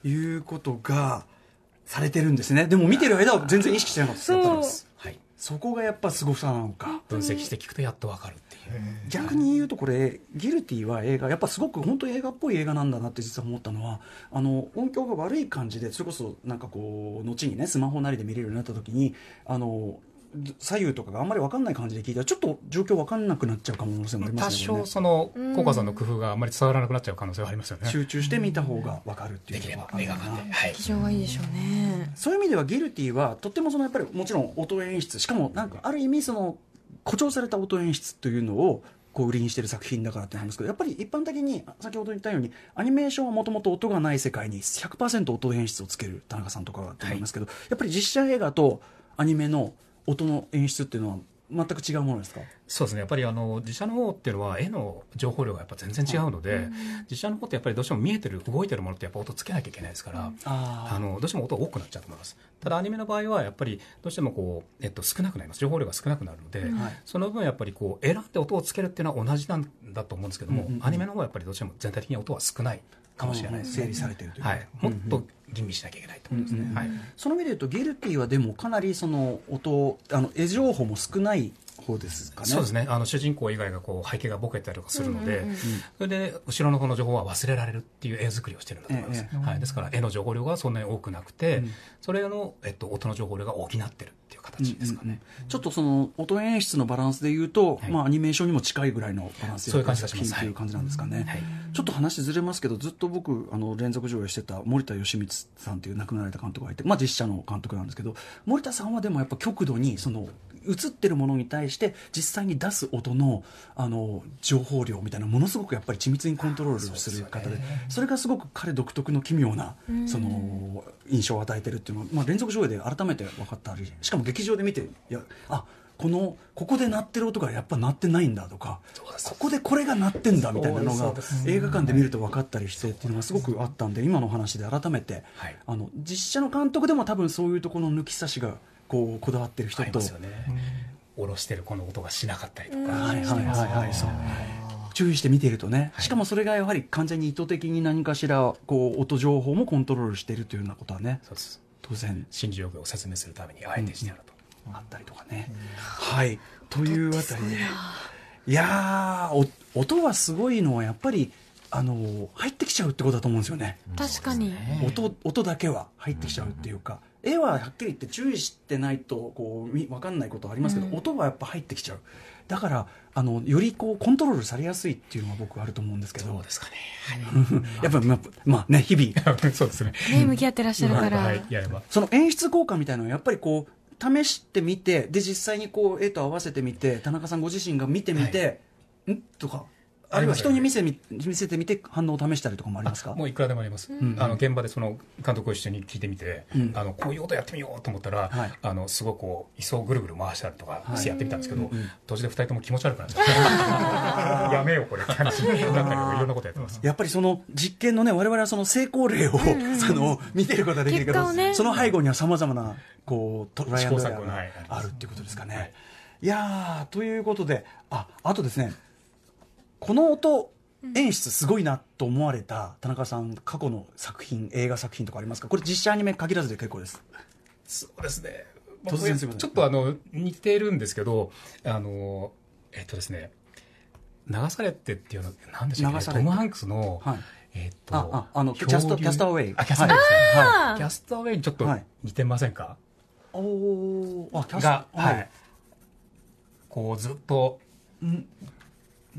いうことがされてるんですね。でも見てる間は全然意識してなかったです。やっぱり。はい。そこがやっぱすごさなのか。分析して聞くとやっと分かるっていう。逆に言うとこれ「ギルティは映画やっぱすごく本当に映画っぽい映画なんだなって実は思ったのはあの音響が悪い感じでそれこそなんかこう後にねスマホなりで見れるようになった時にあの左右とかがあんまり分かんない感じで聞いたらちょっと状況分かんなくなっちゃう可能性もありま多すよね。少そのコカさんの工夫があんまり伝わらなくなっちゃう可能性はありますよね。集中して見た方が分かるっていうできればのがはい非常はいいでしょうね。そういう意味ではギルティはとってもそのやっぱりもちろん音演出しかもなんかある意味その誇張された音演出というのをこう売りにしてる作品だからってなんですけどやっぱり一般的に先ほど言ったようにアニメーションはもともと音がない世界に100%音演出をつける田中さんとかだと思いますけど、やっぱり実写映画とアニメの音の演出っていうのは全く違うものですか？そうですね。やっぱりあの自社の方っていうのは絵の情報量がやっぱ全然違うので、自社の方ってやっぱりどうしても見えてる動いてるものってやっぱ音つけなきゃいけないですから、ああのどうしても音多くなっちゃうと思います。ただアニメの場合はやっぱりどうしてもこう、えっと、少なくなります。情報量が少なくなるので、はい。その分やっぱりこう選んで音をつけるっていうのは同じなんだと思うんですけども、うんうんうん。アニメの方はやっぱりどうしても全体的に音は少ないかもしれない。ですね整理されてるというか。はい、もっと吟味しなきゃいけないと思いますね、はい。その意味で言うとギルティはでもかなりその音あの絵情報も少ない方ですかね。そうですね。あの主人公以外がこう背景がボケたりとかするので、うんうんうんそれで後ろの方の情報は忘れられるっていう絵作りをしてるんだと思います、ええはい、ですから絵の情報量がそんなに多くなくて、うんそれの、えっと、音の情報量が補ってるっていう形ですかね、ちょっとその音演出のバランスで言うと、はい。まあ、アニメーションにも近いぐらいのバランスでそういう感じがします。作品という感じなんですかね、はい。ちょっと話ずれますけどずっと僕あの連続上映してた森田義満さんという亡くなられた監督がいて、まあ、実写の監督なんですけど森田さんはでもやっぱ極度にその映ってるものに対して実際に出す音のあの情報量みたいなものすごくやっぱり緻密にコントロールする方でそれがすごく彼独特の奇妙なその印象を与えてるっていうのは、まあ、連続上映で改めて分かったりしかも劇場で見ていやあこのここで鳴ってる音がやっぱ鳴ってないんだとかここでこれが鳴ってんだみたいなのが映画館で見ると分かったりしてっていうのがすごくあったんで今の話で改めて、はい。あの実写の監督でも多分そういうところの抜き差しがこうこだわってる人とありますよね、下ろしてるこの音がしなかったりとか、はいはいはいはい。そう。注意して見ているとね、しかもそれがやはり完全に意図的に何かしらこう音情報もコントロールしているというようなことはねそうです。当然。心理状況を説明するためにあえてしてあると、あったりとかね。はい。というあたりで。いやーお音はすごいのはやっぱり、あの入ってきちゃうってことだと思うんですよね。確かに。音音だけは入ってきちゃうっていうか、絵ははっきり言って注意してないとこうみ分かんないことはありますけど、音はやっぱ入ってきちゃうだからあのよりこうコントロールされやすいっていうのが僕はあると思うんですけどそうですかね。やっぱまあまあね日々 そうですね。ね、向き合ってらっしゃるから。はい、やれば。その演出効果みたいなのをやっぱりこう試してみてで実際にこう絵と合わせてみて田中さんご自身が見てみて、ん？とかあるいは人に見せみ見せてみて反応を試したりとかもありますか？もういくらでもあります、あの現場でその監督を一緒に聞いてみて、うん。あのこういう音やってみようと思ったら、はい。あのすごくこう椅子をぐるぐる回したりとかしてやってみたんですけど、うんうん途中で2人とも気持ち悪くなっちゃって やめようこれって話になったりとかいろんなことやってます。やっぱりその実験のね我々はその成功例を、その見てることができるけど、ね。その背後にはさまざまなこうトライアンドエラーがあるっていうことですかね。い、やーということでああとですねこの音演出すごいなと思われた田中さん過去の作品映画作品とかありますか？これ実写アニメ限らずで結構です。そうですね。突然すいません。ちょっとあの似てるんですけどあのえっとですね流されてっていうのなんでしょうねトム・ハンクスの、はい。えっとあああのキャストキャスターウェイ。あキャスターウェイですね、はキャスターウェイにちょっとはい。似てませんか、おおあキャスが、ターはい、こうずっとん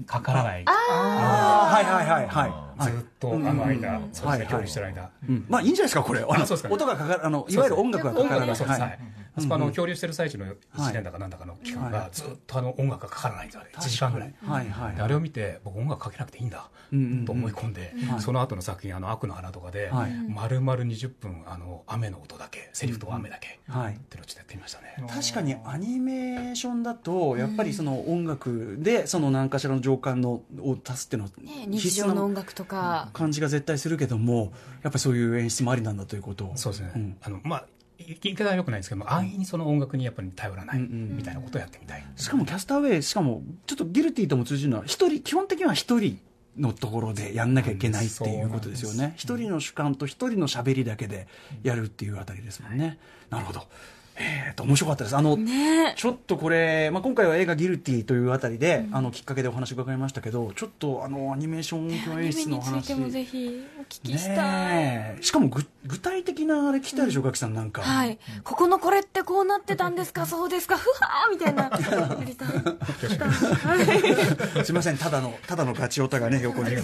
かからない。あー。はいはいはいはいずっとあの間、うん。そうですね、してる間、うん。まあいいんじゃないですかこれ。あのあそうですかね。音がかかるあのいわゆる音楽がかからない。そうです、ははい。い。あそこあの恐竜してる最中の1年だかなんだかの期間がずっとあの音楽がかからないんですよね1時間ぐらい。はい。はい。であれを見て僕音楽かけなくていいんだと思い込んで、はい。その後の作品「あの悪の花」とかで、はい。丸々20分あの雨の音だけセリフと雨だけ、はい。っていうのをちょっとやってみましたね、確かにアニメーションだとやっぱりその音楽でその何かしらの情感のを足すっていうのはね、日常の音楽とか。感じが絶対するけどもやっぱりそういう演出もありなんだということを。そうですね、ん。あのまあ言い方はよくないんですけども安易にその音楽にやっぱり頼らない。うんうんみたいなことをやってみたい、しかもキャスターウェイしかもちょっとギルティとも通じるのは一人基本的には一人のところでやんなきゃいけないっていうことですよね。一人の主観と一人の喋りだけでやるっていうあたりですもんね、なるほどえー、と面白かったです。あの、ね。ちょっとこれ、まあ、今回は映画「ギルティ」というあたりで、あのきっかけでお話伺いましたけどちょっとあのアニメーション音響演出の話。についてもぜひお聞きしたい。ねえ。しかもぐ具体的なあれ聞きたいでしょ、ガキさんなんか、はい。ここのこれってこうなってたんですか？そうですか？ふはーみたいな。やりたい。はい。すみませんただのただのガチオタがね横に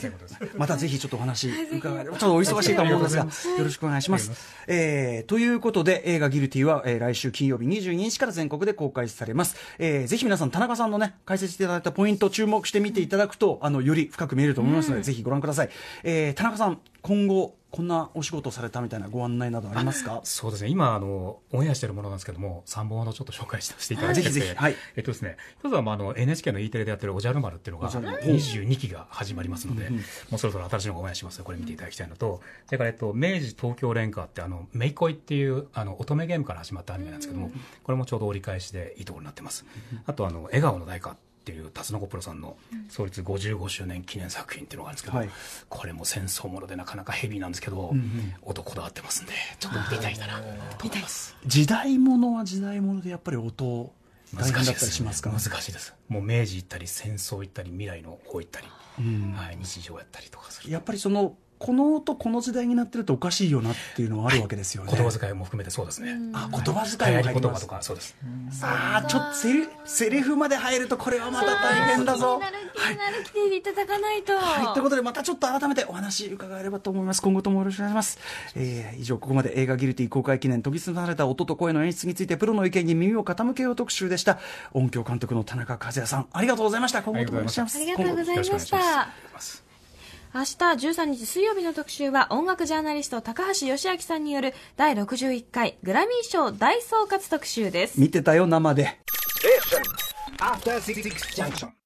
またぜひちょっとお話伺えればちょっとお忙しいと思うんですがよろしくお願いします、えーということで映画「ギルティは」えー来週金曜日22日から全国で公開されます、えーぜひ皆さん田中さんのね解説していただいたポイント注目して見ていただくとあのより深く見えると思いますので、ぜひご覧ください、えー田中さん今後こんなお仕事をされたみたいなご案内などありますか？そうですね。今あのオンエアしてるものなんですけども3本ほどちょっと紹介させ ていただいてて、はいえっとですね一つはまああの NHK の E テレでやってる「おじゃる丸」っていうのがおじゃる丸。22期が始まりますので、もうそろそろ新しいのがオンエアしますのでこれ見ていただきたいのと。それから、えっと、明治東京連歌ってあのめいこいっていうあの乙女ゲームから始まったアニメなんですけども、これもちょうど折り返しでいいところになってます、あとあの「笑顔の大歌」っていう辰野コプロさんの創立55周年記念作品っていうのがあるんですけど、はい。これも戦争ものでなかなかヘビーなんですけど、んうん。音こだわってますんでちょっと見ていただいたらと思います。時代物は時代物でやっぱり音難しいですしますか？難しいです。もう明治行ったり戦争行ったり未来の方行ったり、うん。はい、日常やったりとかするやっぱりそのこの音この時代になってるとおかしいよなっていうのはあるわけですよね、言葉遣いも含めてそうですね、あ言葉遣い流も入り言葉とかそうですああちょっとセリセリフまで入るとこれはまた大変だぞ。気になる気になる来ていただかないと。はい、ということでまたちょっと改めてお話伺えればと思います今後ともよろしくお願いします、えー以上ここまで映画「ギルティ」公開記念研ぎ澄まされた音と声の演出についてプロの意見に耳を傾けよう特集でした音響監督の田中和也さんありがとうございました今後ともよろしくお願いしますありがとうございました。明日13日水曜日の特集は音楽ジャーナリスト高橋義明さんによる第61回グラミー賞大総括特集です。見てたよ生で Junction.